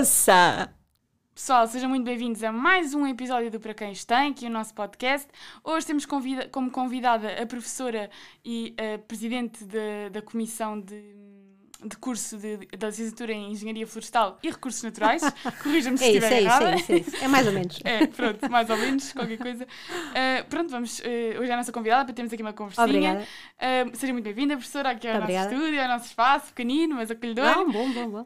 moça! Pessoal, sejam muito bem-vindos a mais um episódio do Para Quem aqui o nosso podcast. Hoje temos convida como convidada a professora e a presidente de, da Comissão de de curso de, da licenciatura em Engenharia Florestal e Recursos Naturais. Corrija-me se é estiver isso, errada. É isso, é isso, é mais ou menos. É, pronto, mais ou menos, qualquer coisa. Uh, pronto, vamos. Uh, hoje é a nossa convidada para termos aqui uma conversinha. Uh, seja muito bem-vinda, professora, aqui ao nosso estúdio, ao nosso espaço, pequenino, mas acolhedor. Não, bom, bom, bom.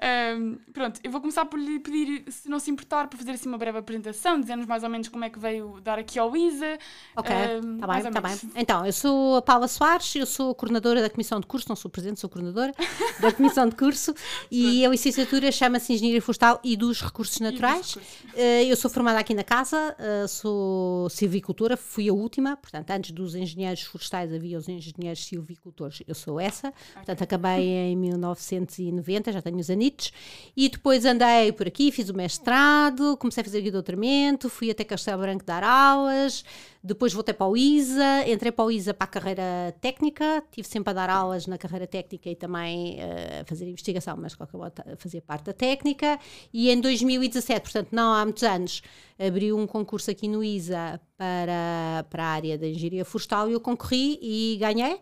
pronto, eu vou começar por lhe pedir, se não se importar, para fazer assim uma breve apresentação, dizendo-nos mais ou menos como é que veio dar aqui ao ISA. Ok, está mais bem, está bem. Então, eu sou a Paula Soares, eu sou a coordenadora da Comissão de Curso, não sou presidente, sou coordenadora da Comissão de Curso e a licenciatura chama-se Engenharia Florestal e dos Recursos Naturais. recursos. Eh, Eu sou formada aqui na casa, eh, sou silvicultora, fui a última, portanto, antes dos engenheiros florestais havia os engenheiros silvicultores, eu sou essa, portanto, acabei em 1990, já tenho os anitos, e depois andei por aqui, fiz o mestrado, comecei a fazer aqui doutoramento, fui até Castelo Branco dar aulas, depois voltei para o ISA, entrei para o ISA para a carreira técnica, tive sempre a dar aulas na carreira técnica e também eh, a fazer investigação, mas qualquer modo fazia parte da técnica. E em 2017, portanto, não há muitos anos, abriu um concurso aqui no ISA para, para a área da engenharia florestal e eu concorri e ganhei.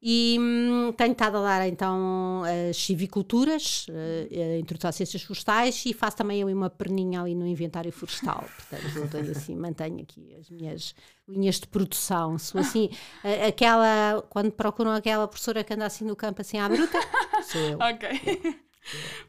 E hum, tenho estado a dar então as civiculturas, eh, a introdução às ciências florestais e faço também uma perninha ali no inventário florestal. Portanto, eu tenho assim, mantenho aqui as minhas linhas de produção. Sou assim, a- aquela, quando procuram aquela professora que anda assim no campo assim à bruta, sou eu. Ok.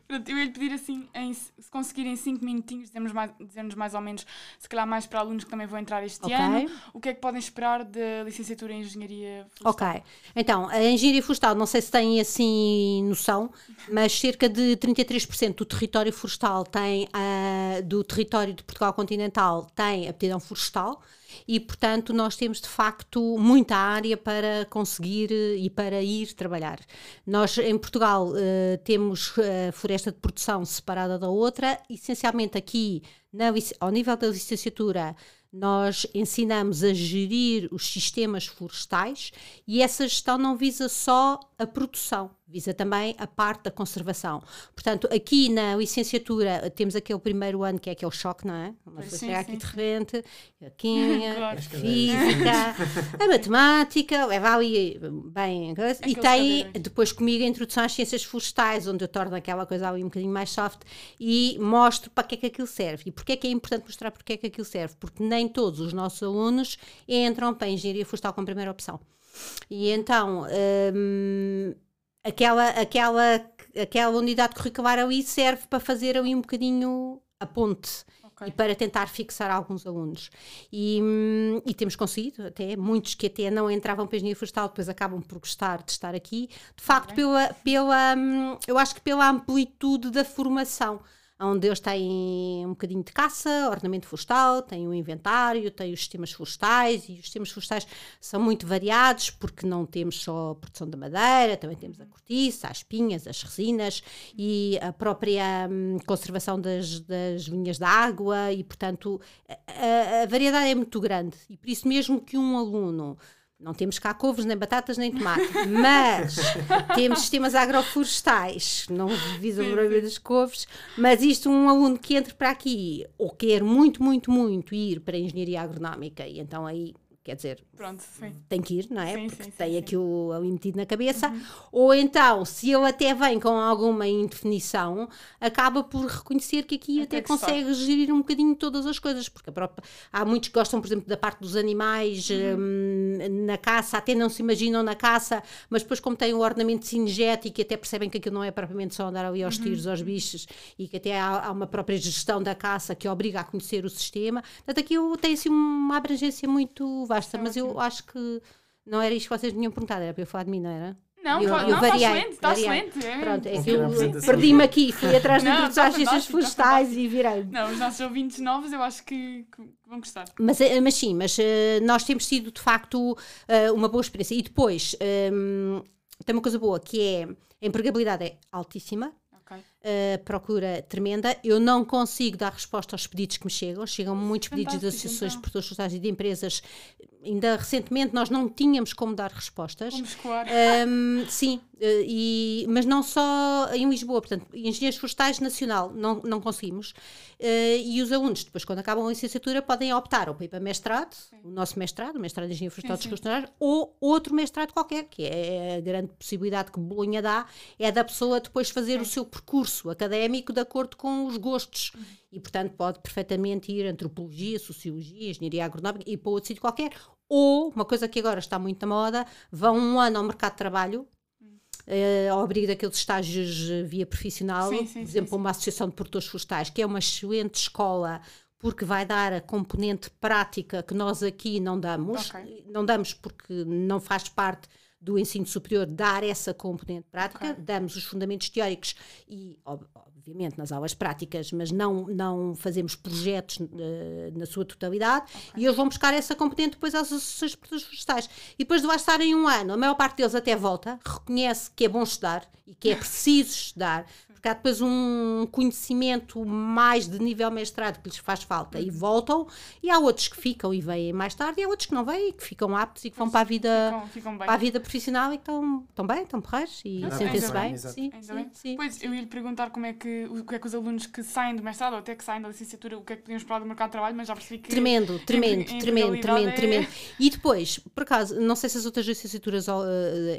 Pronto, eu ia lhe pedir assim, em- se conseguirem 5 minutinhos, dizermos mais, dizermos mais ou menos, se calhar mais para alunos que também vão entrar este Ok. ano, o que é que podem esperar da licenciatura em Engenharia Florestal? Ok, então a engenharia florestal, não sei se têm assim noção, mas cerca de 33% do território florestal tem, ah, do território de Portugal continental tem aptidão florestal e, portanto, nós temos de facto muita área para conseguir eh, e para ir trabalhar. Nós em Portugal eh, temos a floresta de produção separada da outra, essencialmente aqui na ao nível da licenciatura nós ensinamos a gerir os sistemas florestais e essa gestão não visa só a produção, visa também a parte da conservação. Portanto, aqui na licenciatura temos aquele primeiro ano que é aquele choque, não é? Uma Pois pessoa sim, chega sim, aqui de repente, a química, Claro. a física, a matemática, leva ali bem. E tem depois comigo a introdução às ciências florestais, onde eu torno aquela coisa ali um bocadinho mais soft e mostro para que é que aquilo serve. E porquê é que é importante mostrar porque é que aquilo serve? Porque nem todos os nossos alunos entram para a engenharia florestal como primeira opção. E então, hum, aquela, aquela, aquela unidade curricular ali serve para fazer ali um bocadinho a ponte e para tentar fixar alguns alunos. E, hum, e temos conseguido, até muitos que até não entravam para a engenharia florestal, depois acabam por gostar de estar aqui, de facto, pela, pela, hum, eu acho que pela amplitude da formação. Onde eles têm um bocadinho de caça, ornamento florestal, têm o inventário, têm os sistemas florestais e os sistemas florestais são muito variados porque não temos só a produção da madeira, também temos a cortiça, as espinhas, as resinas e a própria hum, conservação das, das linhas de água e, portanto, a- a variedade é muito grande. E por isso mesmo que um aluno não temos cá couves, nem batatas, nem tomate, mas temos sistemas agroflorestais, não visam Sim, o proibir das couves, mas isto um aluno que entre para aqui ou quer muito, muito, muito ir para a engenharia agronómica e então aí, quer dizer, Pronto, tem que ir, não é? Sim, Porque sim, tem sim. aquilo ali metido na cabeça. Ou então, se ele até vem com alguma indefinição, acaba por reconhecer que aqui Até até, gostar. consegue gerir um bocadinho todas as coisas. Porque própria- há muitos que gostam, por exemplo, da parte dos animais Uhum. hum, na caça, até não se imaginam na caça, mas depois, como têm o ornamento cinegético, até percebem que aquilo não é propriamente só andar ali aos Uhum. tiros, aos bichos, e que até há, há uma própria gestão da caça que obriga a conhecer o sistema. Portanto, aquilo tem assim uma abrangência muito vasta, Mas eu acho que não era isto que vocês tinham perguntado, era para eu falar de mim, não era? Não, Eu- não está variei, excelente, está excelente. é. Pronto, é que eu apresentação. perdi-me aqui, fui atrás de introdução às está ciências está florestais e virei. Não, os nossos ouvintes novos eu acho que, que vão gostar. Mas, eh, mas sim, mas eh, nós temos tido de facto eh, uma boa experiência. E depois hum, tem uma coisa boa que é a empregabilidade é altíssima. Uh, procura tremenda. Eu não consigo dar resposta aos pedidos que me chegam. Chegam muitos pedidos de associações então. de produtores florestais e de empresas. Ainda recentemente nós não tínhamos como dar respostas. Como escoar. Um, sim, Uh, e, mas não só em Lisboa, portanto, engenheiros florestais nacional não, não conseguimos. Uh, e os alunos, depois, quando acabam a licenciatura, podem optar ou para ir para mestrado, sim. o nosso mestrado, o mestrado de Engenharia Florestal dos Florestais, ou outro mestrado qualquer, que é a grande possibilidade que Bolonha dá, é da pessoa depois fazer sim. o seu percurso académico de acordo com os gostos. E, portanto, pode perfeitamente ir antropologia, sociologia, engenharia agronómica e para outro sítio qualquer. Ou, uma coisa que agora está muito na moda, vão um ano ao mercado de trabalho uh, ao abrigo daqueles estágios via profissional, sim, sim, por exemplo, sim, uma associação de produtores florestais, que é uma excelente escola porque vai dar a componente prática que nós aqui não damos, okay. não damos porque não faz parte do ensino superior dar essa componente prática, okay. damos os fundamentos teóricos e, obviamente, nas aulas práticas, mas não, não fazemos projetos uh, na sua totalidade, okay. e eles vão buscar essa componente depois às associações florestais. E depois de lá estarem um ano, a maior parte deles até volta, reconhece que é bom estudar e que é preciso estudar, porque há depois um conhecimento mais de nível mestrado que lhes faz falta e voltam, e há outros que ficam e vêm mais tarde, e há outros que não vêm e que ficam aptos e que vão para a vida, ficam, ficam para a vida profissional e que estão, estão bem, estão porreiros e sentem-se bem. Sim, sim, sim, pois, eu ia lhe perguntar como é que, o que é que os alunos que saem do mestrado ou até que saem da licenciatura, o que é que podiam esperar do mercado de trabalho, mas já percebi que. Tremendo, tremendo, tremendo, tremendo, é... tremendo. E depois, por acaso, não sei se as outras licenciaturas uh,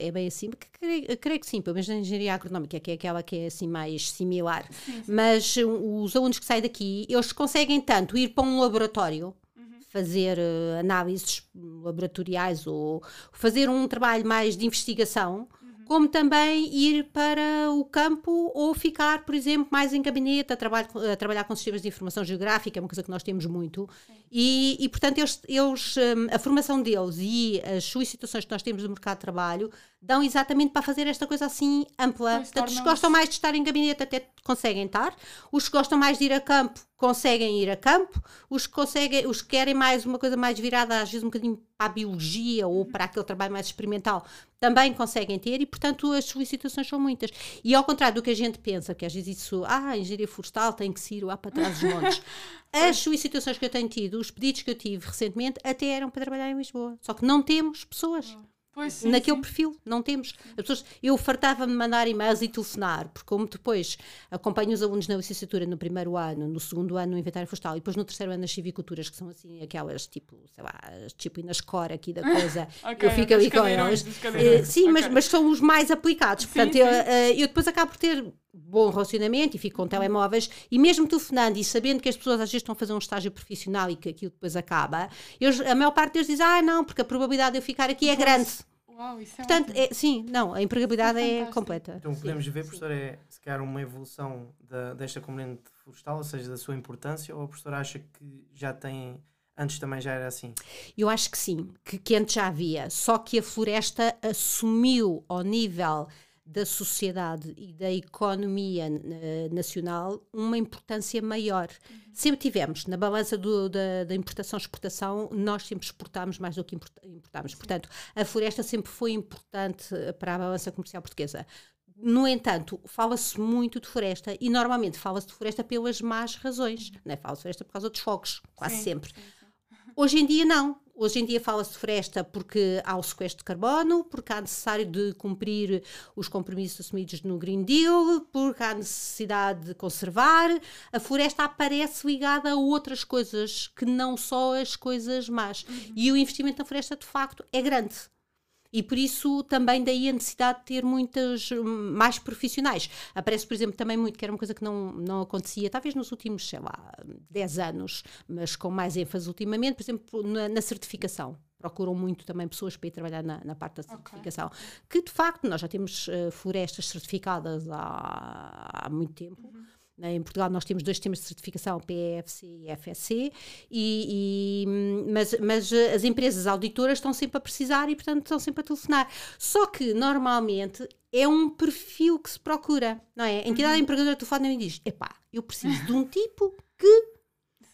é bem assim, porque creio, creio que sim, pelo menos na engenharia agronómica, que é aquela que é assim mais similar. Sim, sim. Mas uh, os alunos que saem daqui, eles conseguem tanto ir para um laboratório uhum. fazer uh, análises laboratoriais ou fazer um trabalho mais de investigação como também ir para o campo ou ficar, por exemplo, mais em gabinete a, trabalho, a trabalhar com sistemas de informação geográfica, é uma coisa que nós temos muito. E, e, portanto, eles, eles, hum, a formação deles e as solicitações que nós temos no mercado de trabalho dão exatamente para fazer esta coisa assim ampla. Pois portanto, os que gostam mais de estar em gabinete até conseguem estar, os que gostam mais de ir a campo conseguem ir a campo, os que, conseguem, os que querem mais uma coisa mais virada, às vezes um bocadinho para a biologia ou para aquele trabalho mais experimental, também conseguem ter e, portanto, as solicitações são muitas. E ao contrário do que a gente pensa, que às vezes isso, ah, a engenharia florestal tem que se ir lá para trás dos montes. As solicitações que eu tenho tido, os pedidos que eu tive recentemente, até eram para trabalhar em Lisboa. Só que não temos pessoas. Pois, sim, naquele sim. perfil, não temos. As pessoas, eu fartava-me mandar e-mails e telefonar, porque como depois acompanho os alunos na licenciatura no primeiro ano, no segundo ano no inventário florestal e depois no terceiro ano nas civiculturas, que são assim aquelas tipo, sei lá, as disciplinas core aqui da coisa, okay, eu fico ali com elas. Uh, sim, okay. mas, mas são os mais aplicados. Portanto, sim, eu, uh, eu depois acabo por ter bom relacionamento e fico com telemóveis e mesmo telefonando e sabendo que as pessoas às vezes estão a fazer um estágio profissional e que aquilo depois acaba, eu, a maior parte deles diz, ah não, porque a probabilidade de eu ficar aqui é grande. Uau, isso é Portanto, é, sim, não, a empregabilidade é, é completa. Então podemos sim, ver, professor, é se calhar uma evolução da, desta componente florestal, ou seja, da sua importância, ou a professora acha que já tem Antes também já era assim? Eu acho que sim, que, que antes já havia, só que a floresta assumiu ao nível da sociedade e da economia uh, nacional uma importância maior. Uhum. Sempre tivemos, na balança do, da, da importação-exportação, nós sempre exportámos mais do que importámos. Portanto, a floresta sempre foi importante para a balança comercial portuguesa. No entanto, fala-se muito de floresta e normalmente fala-se de floresta pelas más razões. Uhum. Não é? Fala-se de floresta por causa dos fogos, quase sim, sempre. Sim. Hoje em dia, não. Hoje em dia fala-se de floresta porque há o sequestro de carbono, porque há necessário de cumprir os compromissos assumidos no Green Deal, porque há necessidade de conservar. A floresta aparece ligada a outras coisas que não só as coisas más. Uhum. E o investimento na floresta, de facto, é grande. E por isso também daí a necessidade de ter muitas mais profissionais. Aparece, por exemplo, também muito, que era uma coisa que não, não acontecia, talvez nos últimos, sei lá, 10 anos, mas com mais ênfase ultimamente, por exemplo, na, na certificação procuram muito também pessoas para ir trabalhar na, na parte da certificação. Okay. Que de facto nós já temos uh, florestas certificadas há, há muito tempo. Uhum. Né, em Portugal nós temos dois sistemas de certificação, PEFC e FSC, e, e, mas, mas as empresas auditoras estão sempre a precisar e, portanto, estão sempre a telefonar. Só que, normalmente, é um perfil que se procura, não é? A entidade uhum. empregadora telefona e diz, epá, eu preciso de um tipo que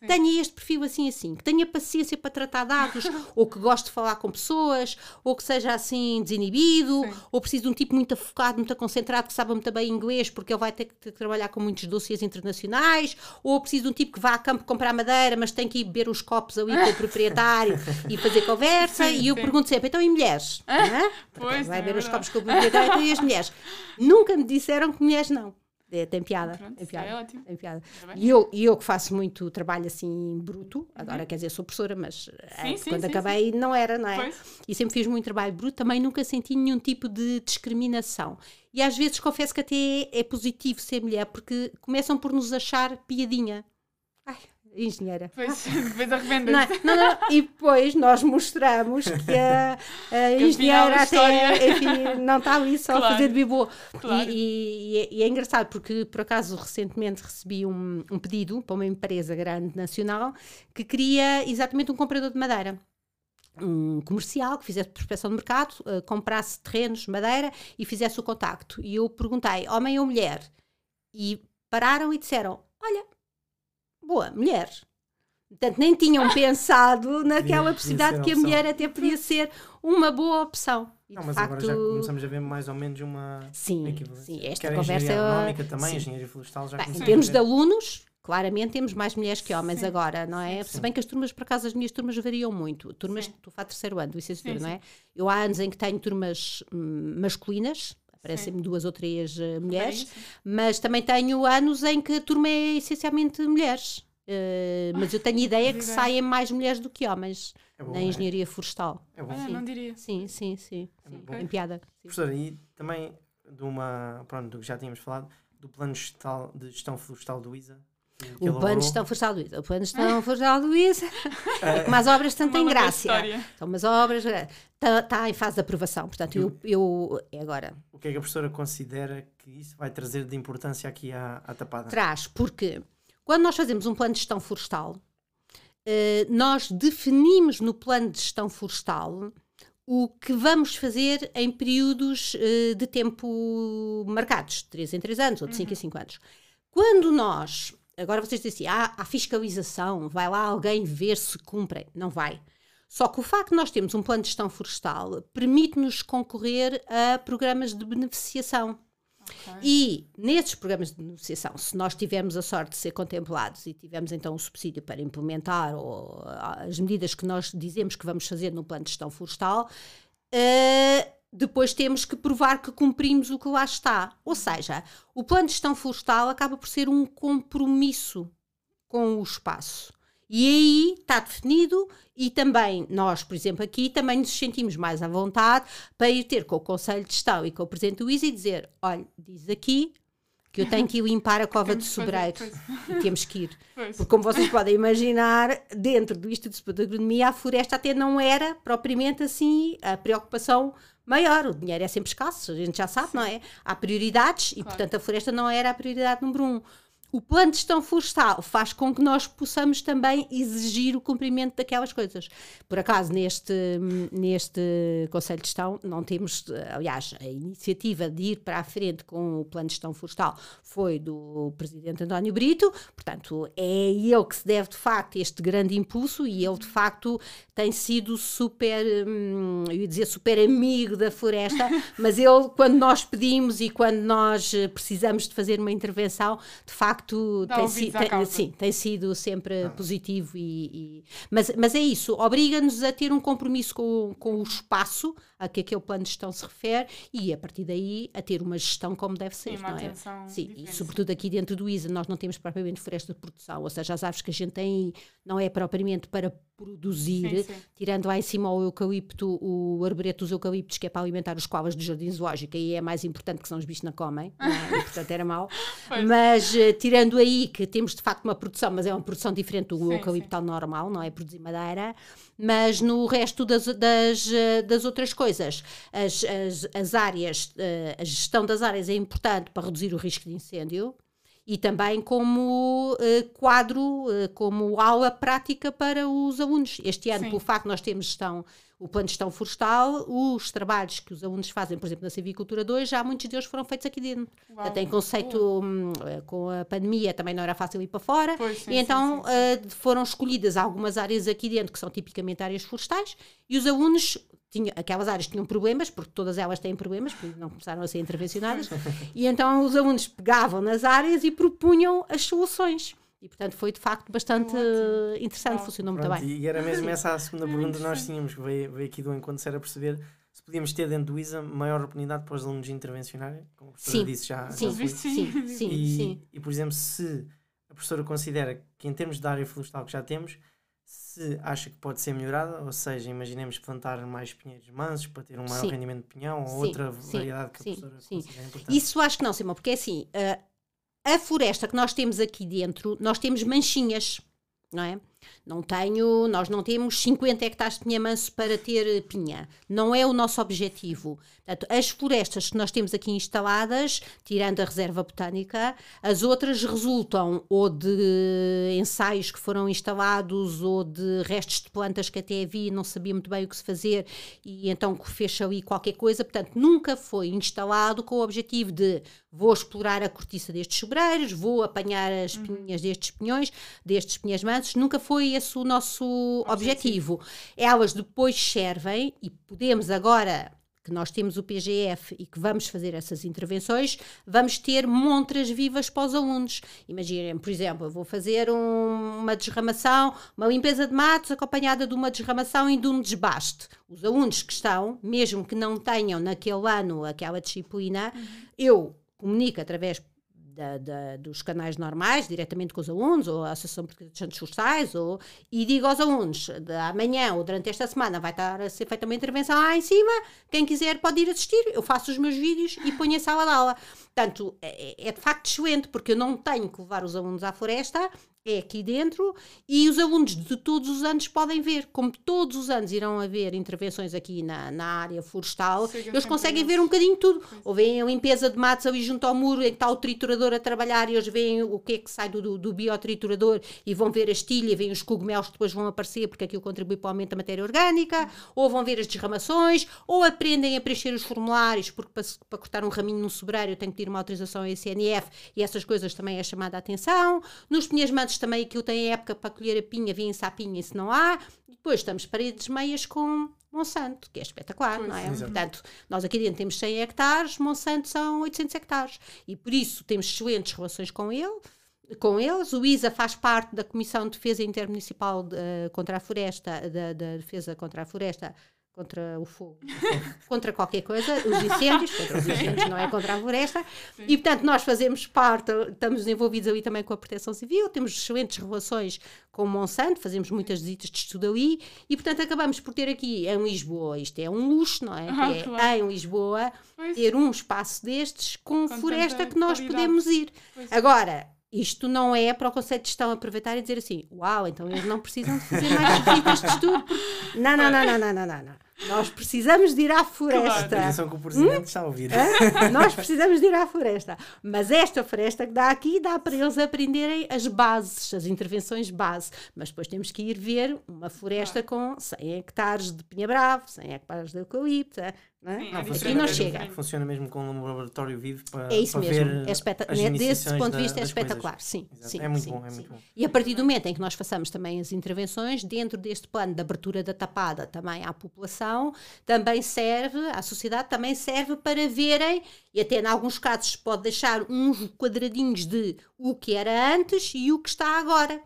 Sim. tenha este perfil assim assim, que tenha paciência para tratar dados, ou que goste de falar com pessoas, ou que seja assim desinibido, Sim. ou precisa de um tipo muito focado, muito concentrado, que saiba muito bem inglês, porque ele vai ter que trabalhar com muitos dossiês internacionais, ou preciso de um tipo que vá a campo comprar madeira, mas tem que ir beber uns copos ali com o proprietário e fazer conversa. Sim, e eu sim. pergunto sempre, então e mulheres? Porque Pois, vai também é beber os copos com o proprietário então, e as mulheres. Nunca me disseram que mulheres não. É, tem piada. Pronto, tem piada. é ótimo. tem piada. E eu, eu que faço muito trabalho assim bruto, agora quer dizer, sou professora, mas eh, Uhum. sim, quando sim, acabei não era, não é? Pois. E sempre fiz muito trabalho bruto, também nunca senti nenhum tipo de discriminação. E às vezes confesso que até é positivo ser mulher, porque começam por nos achar piadinha. Engenheira. Depois, depois arrependa Não, é? não, não, e depois nós mostramos que a, a engenheira a até enfim, não está ali só a Claro, fazer de bibô. claro. E, e- e é- e é engraçado porque por acaso recentemente recebi um, um pedido para uma empresa grande nacional que queria exatamente um comprador de madeira. Um comercial que fizesse prospecção de mercado, eh, comprasse terrenos, madeira e fizesse o contacto. E eu perguntei, homem ou mulher? E pararam e disseram: Olha, boa, mulher. Portanto, nem tinham pensado naquela possibilidade que a mulher até podia ser uma boa opção. E, Não, mas facto, agora já começamos a ver mais ou menos uma Sim, equivalência. sim, esta Quer a conversa engenharia é- agronómica também, sim. engenharia florestal já Bem, em termos de alunos, claramente temos mais mulheres que homens Sim. agora, não é? Se bem que as turmas, por acaso, as minhas turmas variam muito. Turmas, Sim. estou a falar terceiro ano licenciatura, Sim, não é? Eu há anos em que tenho turmas hum, masculinas, aparecem-me duas ou três eh, mulheres, mas também tenho anos em que a turma é essencialmente mulheres. Eh, mas eu tenho ideia que saem mais mulheres do que homens É bom, na é. engenharia florestal. É bom. Olha, não diria. Sim, sim, sim. sim. bom. Tem piada. Sim. Professora, e também de uma, pronto, do que já tínhamos falado, do plano gestal, de gestão florestal do ISA. O de gestão florestal do ISA. O plano de gestão florestal do ISA. Eh, Como as obras tanto Uma têm longa graça. São umas obras. Está tá em fase de aprovação. Portanto, eu, eu é agora O que é que a professora considera que isso vai trazer de importância aqui à, à tapada? traz, porque quando nós fazemos um plano de gestão florestal, eh, nós definimos no plano de gestão florestal o que vamos fazer em períodos eh, de tempo marcados, de 3 em 3 anos ou de 5 em 5 anos. Quando nós, agora vocês dizem assim, há, há fiscalização, vai lá alguém ver se cumprem. Não vai. Só que o facto de nós termos um plano de gestão florestal permite-nos concorrer a programas de beneficiação. Ok. E nesses programas de beneficiação, se nós tivermos a sorte de ser contemplados e tivermos então o subsídio para implementar ou, ah, as medidas que nós dizemos que vamos fazer no plano de gestão florestal, eh, depois temos que provar que cumprimos o que lá está. Ou seja, o plano de gestão florestal acaba por ser um compromisso com o espaço. E aí está definido e também nós, por exemplo, aqui também nos sentimos mais à vontade para ir ter com o Conselho de Gestão e com o Presidente do ISA e dizer, olha, diz aqui que eu tenho que ir limpar a cova de sobreiro e temos que ir. Pois. Porque como vocês podem imaginar, dentro do Instituto de Agronomia, a floresta até não era propriamente assim a preocupação maior. O dinheiro é sempre escasso, a gente já sabe, não é? Há prioridades e, Claro. portanto, a floresta não era a prioridade número um. O plano de gestão florestal faz com que nós possamos também exigir o cumprimento daquelas coisas. Por acaso, neste, neste Conselho de Gestão, não temos, aliás, a iniciativa de ir para a frente com o plano de gestão florestal foi do Presidente António Brito, portanto, é ele que se deve, de facto, este grande impulso e ele, de facto, tem sido super, hum, eu ia dizer super amigo da floresta, mas ele, quando nós pedimos e quando nós precisamos de fazer uma intervenção, de facto, Dá tem, si- tem- sim, tem sido sempre positivo e, e- mas, mas é isso, obriga-nos a ter um compromisso com, com o espaço a que aquele plano de gestão se refere e a partir daí a ter uma gestão como deve ser, Sim, não é? Sim, e sobretudo aqui dentro do ISA nós não temos propriamente floresta de produção, ou seja, as árvores que a gente tem não é propriamente para produzir, Sim, sim. tirando lá em cima o eucalipto, o arboreto dos eucaliptos que é para alimentar os colas do jardim zoológico, aí é mais importante que são os bichos não comem, não é? E, portanto era mau. Pois. Mas eh, tirando aí que temos de facto uma produção, mas é uma produção diferente do Sim, eucaliptal normal, não é produzir madeira, mas no resto das, das, eh, das outras coisas, as, as, as áreas, eh, a gestão das áreas é importante para reduzir o risco de incêndio. e também como uh, quadro, uh, como aula prática para os alunos. Este ano, Sim. pelo facto de nós termos gestão o plano de gestão florestal, os trabalhos que os alunos fazem, por exemplo, na Civicultura 2, já muitos deles foram feitos aqui dentro. Uau. Tem conceito, hum, com a pandemia também não era fácil ir para fora, pois, sim, e então sim, sim, uh, foram escolhidas algumas áreas aqui dentro que são tipicamente áreas florestais, e os alunos tinham, aquelas áreas tinham problemas, porque todas elas têm problemas, porque não começaram a ser intervencionadas, e então os alunos pegavam nas áreas e propunham as soluções. E, portanto, foi de facto bastante Ótimo. interessante, funcionou muito bem. E era mesmo essa a segunda pergunta que nós tínhamos, que veio, veio aqui do encontro, se era perceber se podíamos ter dentro do ISA maior oportunidade para os alunos intervencionarem, como a professora sim. disse já. Sim, já sim, sim, sim, e, sim. E, por exemplo, se a professora considera que, em termos de área florestal que já temos, se acha que pode ser melhorada, ou seja, imaginemos plantar mais pinheiros mansos para ter um maior sim. rendimento de pinhão ou sim, outra variedade que a professora sim, considera importante. Isso acho que não, Simão, porque é assim, uh, a floresta que nós temos aqui dentro, nós temos manchinhas, não é? Não tenho, nós não temos 50 hectares de pinha manso para ter pinha. Não é o nosso objetivo. Portanto, as florestas que nós temos aqui instaladas, tirando a reserva botânica, as outras resultam ou de ensaios que foram instalados ou de restos de plantas que até havia não sabia muito bem o que se fazer e então fez ali qualquer coisa. Portanto, nunca foi instalado com o objetivo de vou explorar a cortiça destes sobreiros, vou apanhar as uhum. pinhas destes pinhões, destes pinhas mansos. Nunca foi esse o nosso objetivo. objetivo. Elas depois servem e podemos agora que nós temos o PGF e que vamos fazer essas intervenções, vamos ter montras vivas para os alunos. Imaginem, por exemplo, eu vou fazer um, uma desramação, uma limpeza de matos acompanhada de uma desramação e de um desbaste. Os alunos que estão, mesmo que não tenham naquele ano aquela disciplina, uhum. eu comunico através da, da, dos canais normais, diretamente com os alunos, ou a Associação de Protestantes Sociais, ou, e digo aos alunos, de amanhã ou durante esta semana vai estar a ser feita uma intervenção lá em cima, quem quiser pode ir assistir, eu faço os meus vídeos e ponho a sala de aula. Portanto, é, é de facto excelente, porque eu não tenho que levar os alunos à floresta, é aqui dentro e os alunos de todos os anos podem ver, como todos os anos irão haver intervenções aqui na, na área florestal, eles conseguem ver um bocadinho tudo. Ou veem a limpeza de matos ali junto ao muro em que está o triturador a trabalhar e eles veem o que é que sai do, do, do biotriturador e vão ver a estilha, veem os cogumelos que depois vão aparecer porque aquilo contribui para o aumento da matéria orgânica, ou vão ver as desramações, ou aprendem a preencher os formulários, porque para, para cortar um raminho num eu tenho que ter uma autorização a SNF e essas coisas também é chamada a atenção. Nos pinhas mantos também aquilo tem época para colher a pinha, vêm-se à pinha se não há. E depois estamos paredes meias com Monsanto, que é espetacular, pois, não é? Exatamente. Portanto, nós aqui dentro temos 100 hectares, Monsanto são 800 hectares. E por isso temos excelentes relações com ele com eles. O ISA faz parte da Comissão de Defesa Intermunicipal de, uh, contra a Floresta, da, da, Defesa contra a Floresta, contra o fogo, contra qualquer coisa, os incêndios, contra os incêndios, não é contra a floresta. Sim. E, portanto, nós fazemos parte, estamos envolvidos ali também com a Proteção Civil, temos excelentes relações com o Monsanto, fazemos muitas visitas de estudo ali e, portanto, acabamos por ter aqui em Lisboa, isto é um luxo, não é? Ah, é claro. em Lisboa, pois. ter um espaço destes com, com floresta que nós qualidade. podemos ir. Pois. Agora, isto não é para o conceito de gestão aproveitar e dizer assim, uau, então eles não precisam de fazer mais visitas de estudo. Não, não, não, não, não, não, não. Nós precisamos de ir à floresta. Claro. Atenção que o presidente hum? está a ouvir. Nós precisamos de ir à floresta. Mas esta floresta que dá aqui dá para eles aprenderem as bases, as intervenções base. Mas depois temos que ir ver uma floresta com 100 hectares de pinha-bravo, 100 hectares de eucalipto, é? Sim, não, funciona, não chega. Funciona mesmo com um laboratório vivo para, é isso para mesmo. ver é espeta Desse ponto de vista é espetacular. Sim, sim, é muito sim, bom, é sim. muito bom. E a partir do momento em que nós façamos também as intervenções, dentro deste plano de abertura da tapada também à população, também serve, à sociedade também serve para verem, e até em alguns casos pode deixar uns quadradinhos de o que era antes e o que está agora.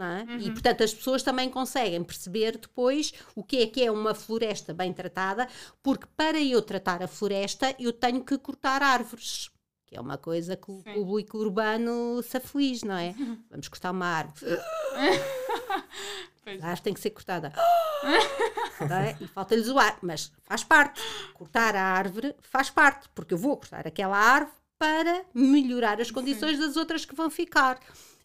É? Uhum. E portanto as pessoas também conseguem perceber depois o que é que é uma floresta bem tratada, porque para eu tratar a floresta eu tenho que cortar árvores, que é uma coisa que o Sim. público urbano se aflige, não é? Vamos cortar uma árvore. a árvore tem que ser cortada. é? E falta-lhes o ar, mas faz parte. Cortar a árvore faz parte, porque eu vou cortar aquela árvore para melhorar as condições Sim. das outras que vão ficar.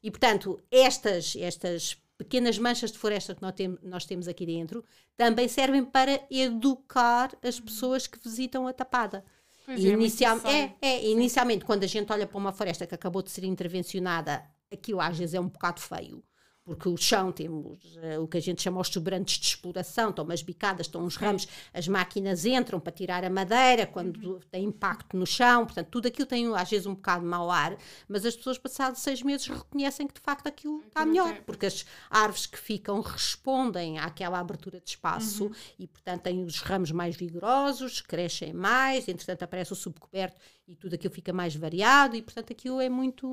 E, portanto, estas, estas pequenas manchas de floresta que nós, tem, nós temos aqui dentro também servem para educar as pessoas que visitam a tapada. Pois é, Inicial, muito é, necessário. é, inicialmente, quando a gente olha para uma floresta que acabou de ser intervencionada, aquilo às vezes é um bocado feio. Porque o chão temos eh, o que a gente chama os sobrantes de exploração, estão umas bicadas, estão uns ramos, as máquinas entram para tirar a madeira quando tem impacto no chão, portanto, tudo aquilo tem às vezes um bocado de mau ar, mas as pessoas passados seis meses reconhecem que de facto aquilo está Aquilo melhor, porque as árvores que ficam respondem àquela abertura de espaço Uhum. e, portanto, têm os ramos mais vigorosos, crescem mais, entretanto aparece o subcoberto e tudo aquilo fica mais variado e, portanto, aquilo é muito.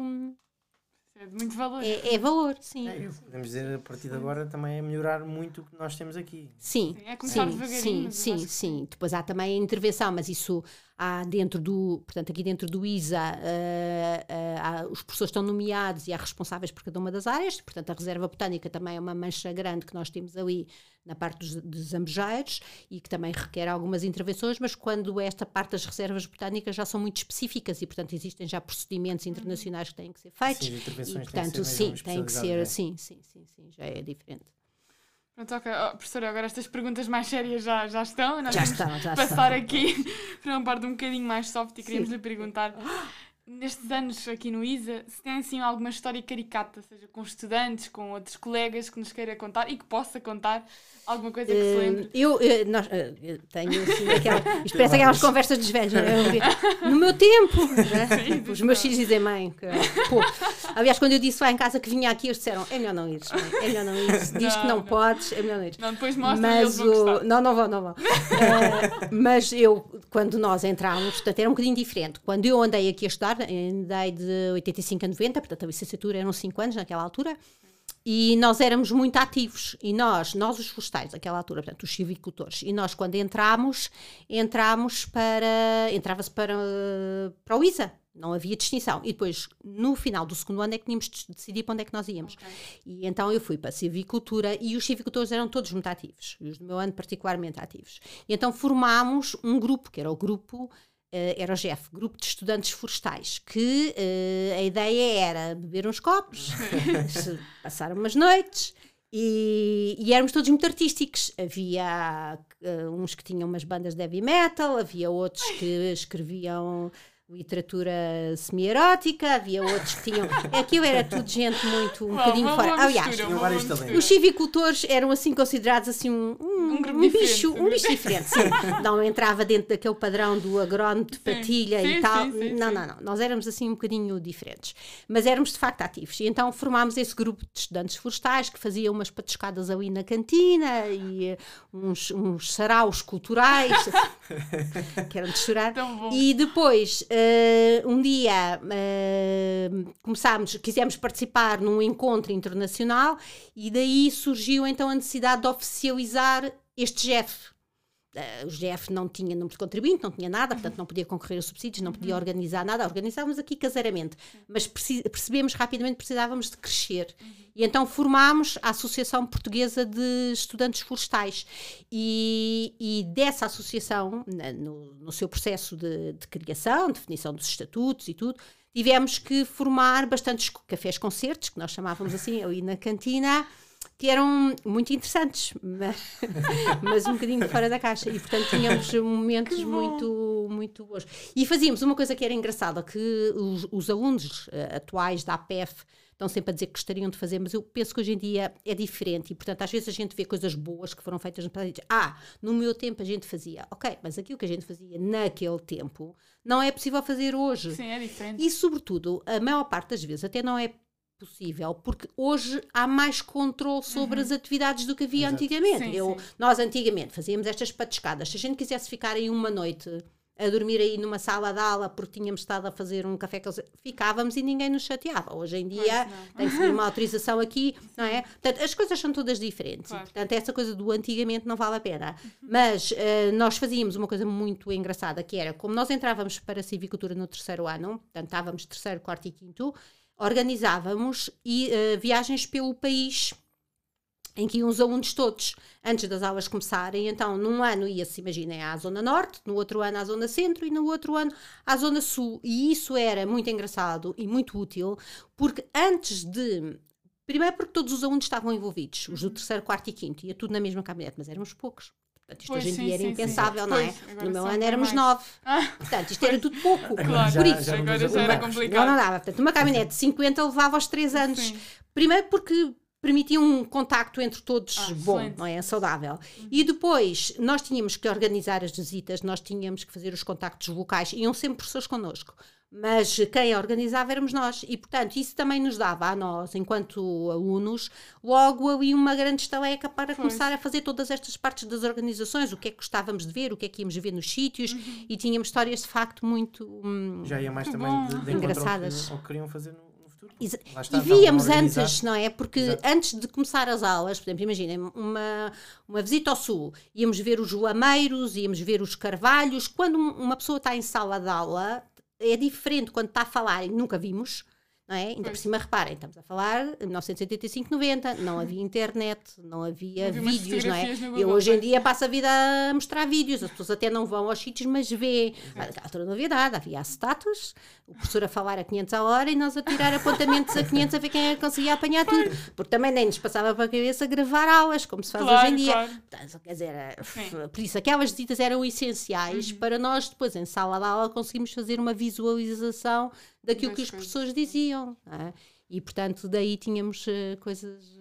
É de muito valor. É, é valor, sim. É, podemos dizer a partir de agora também é melhorar muito o que nós temos aqui. Sim, Sim, é começar sim, devagarinho, sim, sim, sim. Depois há também a intervenção, mas isso há dentro do, portanto, aqui dentro do ISA, eh, eh, há- os professores estão nomeados e há responsáveis por cada uma das áreas, portanto, a reserva botânica também é uma mancha grande que nós temos ali na parte dos, dos ambejeiros e que também requer algumas intervenções, mas quando esta parte das reservas botânicas já são muito específicas e, portanto, existem já procedimentos internacionais que têm que ser feitos. Sim, E, têm portanto, sim, tem que ser, especializadas, sim, sim, sim, sim, já é diferente. Pronto, ok. Oh, professora, agora estas perguntas mais sérias já, já estão. Nós Já vamos estão, já passar estão. aqui para uma parte um bocadinho mais soft e queríamos lhe perguntar. Nestes anos aqui no ISA, se tem assim alguma história caricata, seja com estudantes, com outros colegas que nos queira contar e que possa contar alguma coisa que se lembre? Eh, Eu, eh, nós, eh, eu tenho assim aquela. Parece aquelas conversas dos velhos. não é? Eu No meu tempo, né? Sim, os meus filhos dizem, mãe, que, pô. Aliás, quando eu disse lá em casa que vinha aqui, eles disseram: é melhor não ires, mãe, é melhor não ires. Diz que Não, não, não. podes, é melhor não ires. Não, depois mostra eles Mas vão o... gostar. Não, não vão, não vão. Eh, mas eu, quando nós entramos, portanto, era um bocadinho diferente. Quando eu andei aqui a estudar, andei de 85 a 90, portanto, a licenciatura eram 5 anos naquela altura, e nós éramos muito ativos. E nós, nós os florestais, naquela altura, portanto, os silvicultores, e nós, quando entramos, entramos para. entrava-se para, para o ISA. Não havia distinção. E depois, no final do segundo ano, é que tínhamos de decidir para onde é que nós íamos. Ok. E então eu fui para a silvicultura e os silvicultores eram todos muito ativos, e os do meu ano particularmente ativos. E então formámos um grupo, que era o grupo, era o GEF, Grupo de Estudantes Florestais, que eh, a ideia era beber uns copos, passar umas noites. E, e éramos todos muito artísticos. Havia eh, uns que tinham umas bandas de heavy metal, havia outros que escreviam literatura semi-erótica, havia outros que tinham. Aquilo era tudo gente muito um bocadinho uma fora. Aliás, talentos. os civicultores eram assim considerados assim um, um, Um um bicho, um bicho diferente, sim. Não entrava dentro daquele padrão do agrónomo de Sim, patilha sim, e tal. sim, sim, não, não, não. Nós éramos assim um bocadinho diferentes. Mas éramos de facto ativos. E então formámos esse grupo de estudantes florestais que fazia umas patuscadas ali na cantina e eh, uns, uns saraus culturais que eram de chorar. E depois, eh, um dia, eh, começámos, quisemos participar num encontro internacional e daí surgiu então a necessidade de oficializar este GEF. Eh, o GEF não tinha número de contribuinte, não tinha nada, portanto não podia concorrer a subsídios, não podia organizar nada, organizávamos aqui caseiramente, mas perce- percebemos rapidamente que precisávamos de crescer. E então formámos a Associação Portuguesa de Estudantes Florestais. E, e dessa associação, na- no, no seu processo de, de criação, definição dos estatutos e tudo, tivemos que formar bastantes cafés-concertos, que nós chamávamos assim, ali na cantina, que eram muito interessantes, mas, mas um bocadinho fora da caixa. E, portanto, tínhamos momentos muito, muito bons. E fazíamos uma coisa que era engraçada, que os, os alunos eh, atuais da APF estão sempre a dizer que gostariam de fazer, mas eu penso que hoje em dia é diferente e, portanto, às vezes a gente vê coisas boas que foram feitas no passado e diz, ah, no meu tempo a gente fazia. Ok, mas aquilo que a gente fazia naquele tempo não é possível fazer hoje. Sim, é diferente. E, sobretudo, a maior parte das vezes até não é possível, porque hoje há mais controle sobre as atividades do que havia Exato. antigamente. Sim, Eu, sim. Nós antigamente fazíamos estas patiscadas. Se a gente quisesse ficar aí uma noite a dormir aí numa sala de aula porque tínhamos estado a fazer um café, que- ficávamos e ninguém nos chateava. Hoje em dia Pois não. tem que pedir uma autorização aqui, não é? Portanto, as coisas são todas diferentes. Claro. E, portanto, essa coisa do antigamente não vale a pena. Mas eh, nós fazíamos uma coisa muito engraçada, que era, como nós entrávamos para a civicultura no terceiro ano, portanto, estávamos terceiro, quarto e quinto, organizávamos e, eh, viagens pelo país em que iam os alunos todos, antes das aulas começarem, então num ano ia-se, imaginem, à Zona Norte, no outro ano à Zona Centro e no outro ano à Zona Sul. E isso era muito engraçado e muito útil, porque antes de... Primeiro porque todos os alunos estavam envolvidos, os do terceiro, quarto e quinto, ia tudo na mesma caminhonete, mas éramos poucos. Portanto, isto pois, hoje em sim, dia era sim, impensável, sim. não é? Pois, no meu ano éramos mais. nove. Ah, Portanto, isto era tudo pouco. Claro, Por isso, agora já era complicado. Não, não dava. Portanto, uma caminhonete de 50 levava aos 3 anos. Primeiro porque permitia um contacto entre todos ah, bom, excelente. não é? Saudável. Uhum. E depois nós tínhamos que organizar as visitas, nós tínhamos que fazer os contactos locais, iam sempre pessoas connosco. Mas quem organizava éramos nós, e portanto isso também nos dava a nós, enquanto alunos, logo ali uma grande estaleca para começar a fazer todas estas partes das organizações, o que é que gostávamos de ver, o que é que íamos ver nos sítios, uhum. e tínhamos histórias de facto muito hum, Já ia mais também de, de engraçadas. Ou que queriam fazer no Está, e víamos antes, não é? Porque Exato. antes de começar as aulas, por exemplo, imaginem, uma, uma visita ao sul, íamos ver os lameiros, íamos ver os carvalhos. Quando uma pessoa está em sala de aula, é diferente quando está a falar e nunca vimos não é? Ainda por cima, reparem, estamos a falar de 1985, 90, não havia internet, não havia, havia vídeos, não é? Eu hoje em dia passo a vida a mostrar vídeos, as pessoas até não vão aos sítios, mas vê. Altura não havia acetatos, o professor a falar a 500 a hora e nós a tirar apontamentos a 500 a ver quem é conseguia apanhar tudo, porque também nem nos passava para a cabeça gravar aulas, como se faz claro, hoje em dia. Claro. Quer dizer, por isso, aquelas visitas eram essenciais uhum. para nós depois, em sala de aula, conseguirmos fazer uma visualização daquilo que os professores diziam. É? E, portanto, daí tínhamos uh, coisas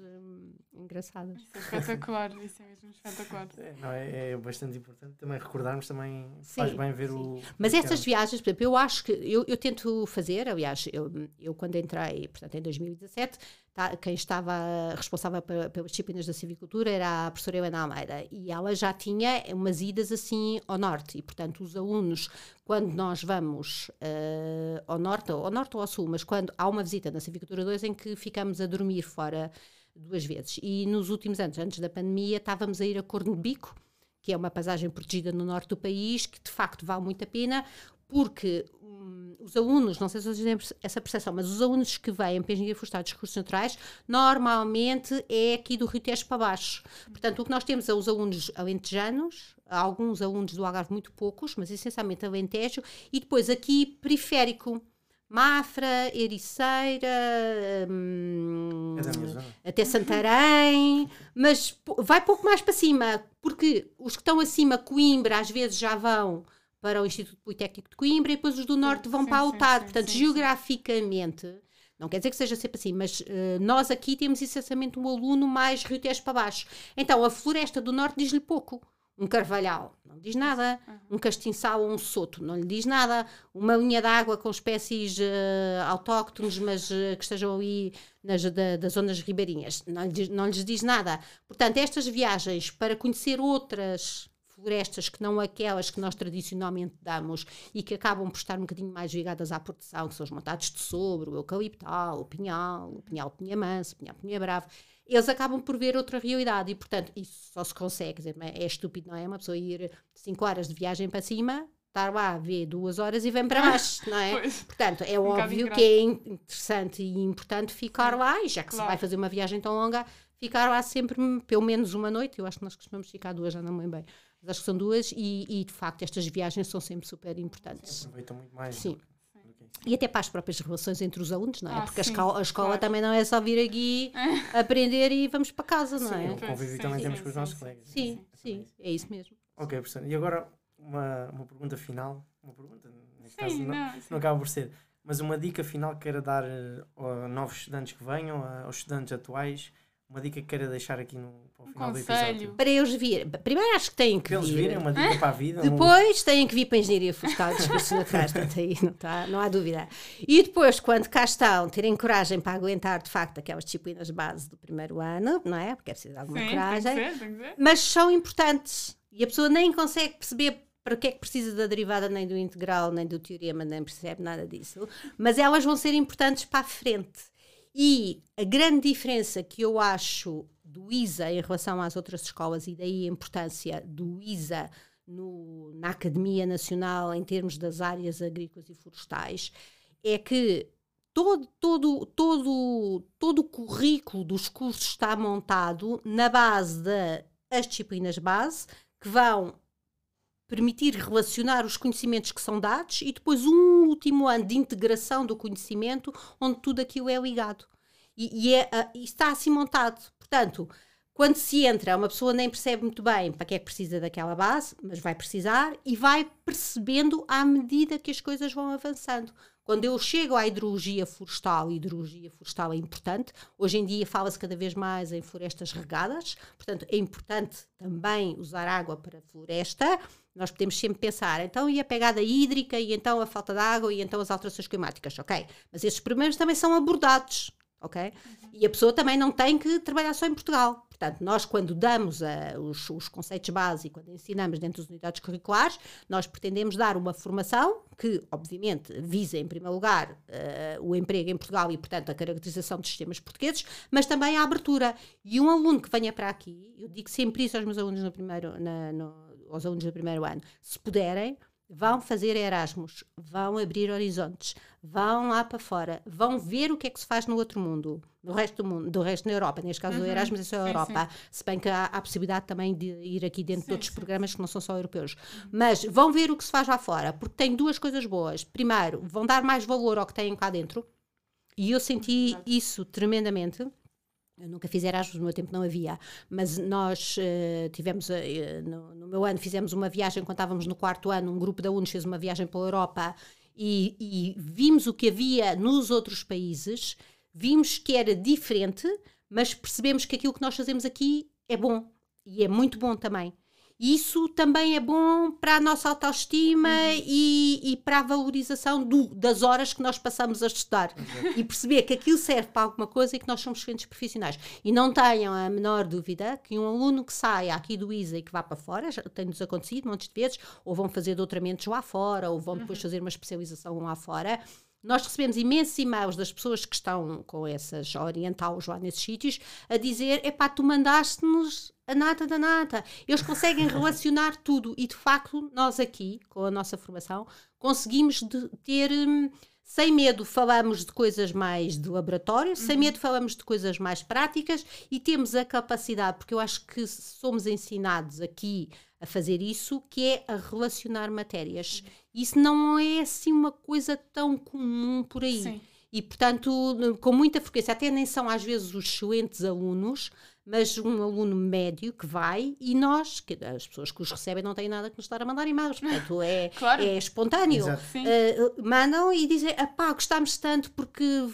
engraçadas. Isso é espetacular, isso é mesmo espetacular. É, não, é, é, bastante importante também recordarmos, também sim, faz bem ver sim. o. Mas estas viagens, por exemplo, eu acho que eu, eu tento fazer, aliás, eu, eu quando entrei, portanto, em 2017, tá, quem estava responsável pelas disciplinas da civicultura era a professora Helena Almeida e ela já tinha umas idas assim ao norte e, portanto, os alunos, quando nós vamos uh, ao norte, ao norte ou ao sul, mas quando há uma visita na civicultura 2 em que ficamos a dormir fora duas vezes. E nos últimos anos, antes da pandemia, estávamos a ir a Corno Bico, que é uma paisagem protegida no norte do país, que de facto vale muito a pena, porque um, os alunos, não sei se vocês têm essa percepção, mas os alunos que vêm para Engenharia Florestal dos cursos naturais, normalmente é aqui do Rio Tejo para baixo. Portanto, o que nós temos é os alunos alentejanos, alguns alunos do Algarve, muito poucos, mas essencialmente Alentejo, e depois aqui periférico. Mafra, Ericeira, hum, é até Santarém, mas vai pouco mais para cima, porque os que estão acima, Coimbra, às vezes já vão para o Instituto Politécnico de Coimbra e depois os do Norte vão sim, para Altar. Portanto, sim, geograficamente, não quer dizer que seja sempre assim, mas uh, nós aqui temos essencialmente um aluno mais Rio Tejo para baixo. Então, a floresta do Norte diz-lhe pouco um carvalhal, não diz nada. Uhum. Um castiçal ou um soto, não lhe diz nada. Uma linha d'água com espécies uh, autóctones, mas uh, que estejam ali nas da, das zonas ribeirinhas, não, lhe não lhes diz nada. Portanto, estas viagens para conhecer outras florestas que não aquelas que nós tradicionalmente damos e que acabam por estar um bocadinho mais ligadas à produção, que são os montados de sobre, o eucaliptal, o pinhal, o pinhal pinha manso, o pinhal pinha bravo, eles acabam por ver outra realidade e, portanto, isso só se consegue, dizer, é estúpido, não é? Uma pessoa ir 5 horas de viagem para cima, estar lá, ver duas horas e vem para baixo, não é? Pois. Portanto, é um óbvio que é interessante e importante ficar lá, e já que claro. se vai fazer uma viagem tão longa, ficar lá sempre pelo menos uma noite. Eu acho que nós costumamos ficar duas, já não me bem. Mas acho que são duas, e, e, de facto estas viagens são sempre super importantes. Sim, aproveitam muito mais. Sim. E até para as próprias relações entre os alunos, não é? Ah, Porque sim, a escola, a escola claro. também não é só vir aqui aprender e vamos para casa, não é? Sim, o convívio também sim, temos com os nossos colegas. Sim, sim, é isso mesmo. Ok, professor. E agora uma, uma pergunta final. Uma pergunta, neste caso, não, não, não acaba por ser. Mas uma dica final que queira dar eh, a novos estudantes que venham, aos estudantes atuais, uma dica que queira deixar aqui no para o final um do episódio. Para eles virem. Primeiro acho que têm que para vir. eles virem, uma dica para a vida. Depois um... têm que vir para a engenharia florestal, discurso naturais, aí não, tá, não há dúvida. E depois, quando cá estão, terem coragem para aguentar de facto aquelas disciplinas base do primeiro ano, não é? Porque é preciso de alguma Sim, coragem. Tem que ser, tem que ser. Mas são importantes. E a pessoa nem consegue perceber para que é que precisa da derivada, nem do integral, nem do teorema, nem percebe nada disso. Mas elas vão ser importantes para a frente. E a grande diferença que eu acho do ISA em relação às outras escolas, e daí a importância do ISA no, na Academia Nacional em termos das áreas agrícolas e florestais, é que todo, todo, todo, todo o currículo dos cursos está montado na base das disciplinas base, que vão permitir relacionar os conhecimentos que são dados e depois um último ano de integração do conhecimento onde tudo aquilo é ligado. E, e, é, uh, e está assim montado. Portanto, quando se entra, uma pessoa nem percebe muito bem para que é que precisa daquela base, mas vai precisar e vai percebendo à medida que as coisas vão avançando. Quando eu chego à hidrologia florestal, a hidrologia florestal é importante. Hoje em dia fala-se cada vez mais em florestas regadas, portanto é importante também usar água para floresta. Nós podemos sempre pensar, então e a pegada hídrica, e então a falta de água, e então as alterações climáticas, ok? Mas esses problemas também são abordados, ok? Uhum. E a pessoa também não tem que trabalhar só em Portugal. Portanto, nós quando damos uh, os, os, conceitos básicos, quando ensinamos dentro das unidades curriculares, nós pretendemos dar uma formação que, obviamente, visa em primeiro lugar uh, o emprego em Portugal e, portanto, a caracterização dos sistemas portugueses, mas também a abertura. E um aluno que venha para aqui, eu digo sempre isso aos meus alunos no primeiro, na, no, aos alunos do primeiro ano, se puderem, vão fazer Erasmus, vão abrir horizontes, vão lá para fora, vão ver o que é que se faz no outro mundo, no resto do mundo, do resto da Europa, neste caso uhum. do Erasmus é só a Europa, sim. se bem que há a possibilidade também de ir aqui dentro sim, de outros sim. programas que não são só europeus. Mas vão ver o que se faz lá fora, porque tem duas coisas boas. Primeiro, vão dar mais valor ao que têm cá dentro, e eu senti isso tremendamente eu nunca fiz Erasmus, no meu tempo não havia, mas nós uh, tivemos, uh, no, no, meu ano, fizemos uma viagem, quando estávamos no quarto ano, um grupo de alunos fez uma viagem pela Europa e, e vimos o que havia nos outros países, vimos que era diferente, mas percebemos que aquilo que nós fazemos aqui é bom e é muito bom também isso também é bom para a nossa autoestima uhum. e, e, para a valorização do, das horas que nós passamos a estudar uhum. e perceber que aquilo serve para alguma coisa e que nós somos excelentes profissionais. E não tenham a menor dúvida que um aluno que saia aqui do ISA e que vá para fora, já tem-nos acontecido montes de vezes, ou vão fazer doutoramentos lá fora, ou vão depois uhum. fazer uma especialização lá fora. Nós recebemos imensos e-mails das pessoas que estão com essas, a orientá-los lá nesses sítios, a dizer: epá, tu mandaste-nos a nata da nata. Eles conseguem relacionar tudo e, de facto, nós aqui, com a nossa formação, conseguimos ter. Hum, sem medo falamos de coisas mais de laboratório, uhum. sem medo falamos de coisas mais práticas e temos a capacidade, porque eu acho que somos ensinados aqui a fazer isso, que é a relacionar matérias. Isso não é assim uma coisa tão comum por aí. Sim. E, portanto, com muita frequência, até nem são às vezes os excelentes alunos, mas um aluno médio que vai e nós, que as pessoas que os recebem não têm nada que nos estar a mandar e-mails, portanto é, claro. é espontâneo. Uh, mandam e dizem, pá, gostámos tanto porque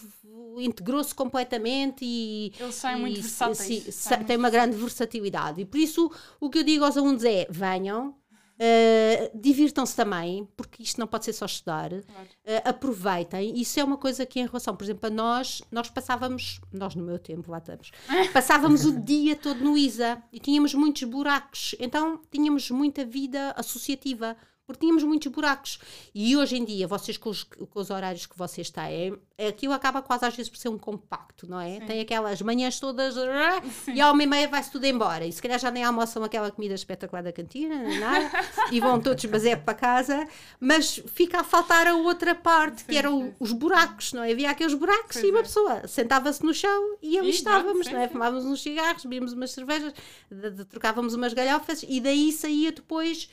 integrou-se completamente e. Eles saem muito versáteis. Se, tem uma grande versatilidade. E por isso o que eu digo aos alunos é: venham, Uh, divirtam-se também, porque isto não pode ser só estudar. Claro. Uh, aproveitem. Isso é uma coisa que, em relação, por exemplo, a nós, nós passávamos, nós no meu tempo, lá estamos, passávamos o dia todo no ISA e tínhamos muitos buracos. Então, tínhamos muita vida associativa porque tínhamos muitos buracos. E hoje em dia, vocês com os, com os horários que vocês têm, aquilo acaba quase às vezes por ser um compacto, não é? Sim. Tem aquelas manhãs todas Sim. e à uma e meia vai-se tudo embora. E se calhar já nem almoçam aquela comida espetacular da cantina, nada, e vão todos basé para casa, mas fica a faltar a outra parte, sim, que eram os buracos, não é? Havia aqueles buracos e uma é. pessoa sentava-se no chão e ali estávamos, não é? Fumávamos uns cigarros, bebíamos umas cervejas, de, de, trocávamos umas galhofas e daí saía depois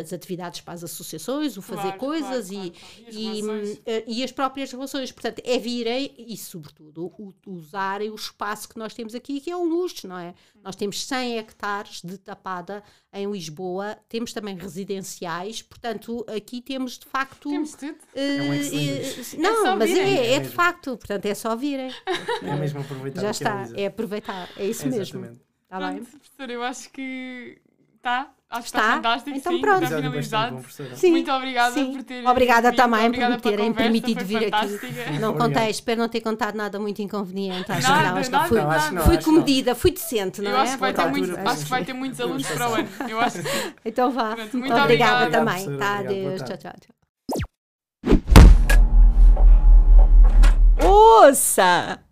as atividades para as associações, o fazer claro, coisas claro, e, claro, e, e, eh, e, as próprias relações. Portanto, é virem e, sobretudo, usarem o espaço que nós temos aqui, que é um luxo, não é? Nós temos 100 hectares de tapada em Lisboa, temos também residenciais, portanto, aqui temos de facto. Temos tudo. Uh, é um uh, não, é mas é, é, é, de facto, portanto, é só virem. É mesmo aproveitar. Já está, é aproveitar, é isso mesmo. Está bem? Professor, eu acho que está Acho está? que está fantástico, então, sim, pronto. está finalizado. Sim, muito obrigada sim. por terem Obrigada também obrigada por me terem permitido vir aqui. Não contei, espero não ter contado nada muito inconveniente. Acho nada, não, acho nada, fui, não, fui comedida, fui decente, não eu é? Acho que, vai ter muito, acho que vai ter muitos alunos para o ano. Eu acho que. Então vá. Pronto, muito obrigada, obrigada também. Tá, adeus. Tchau, tchau, tchau. Ouça!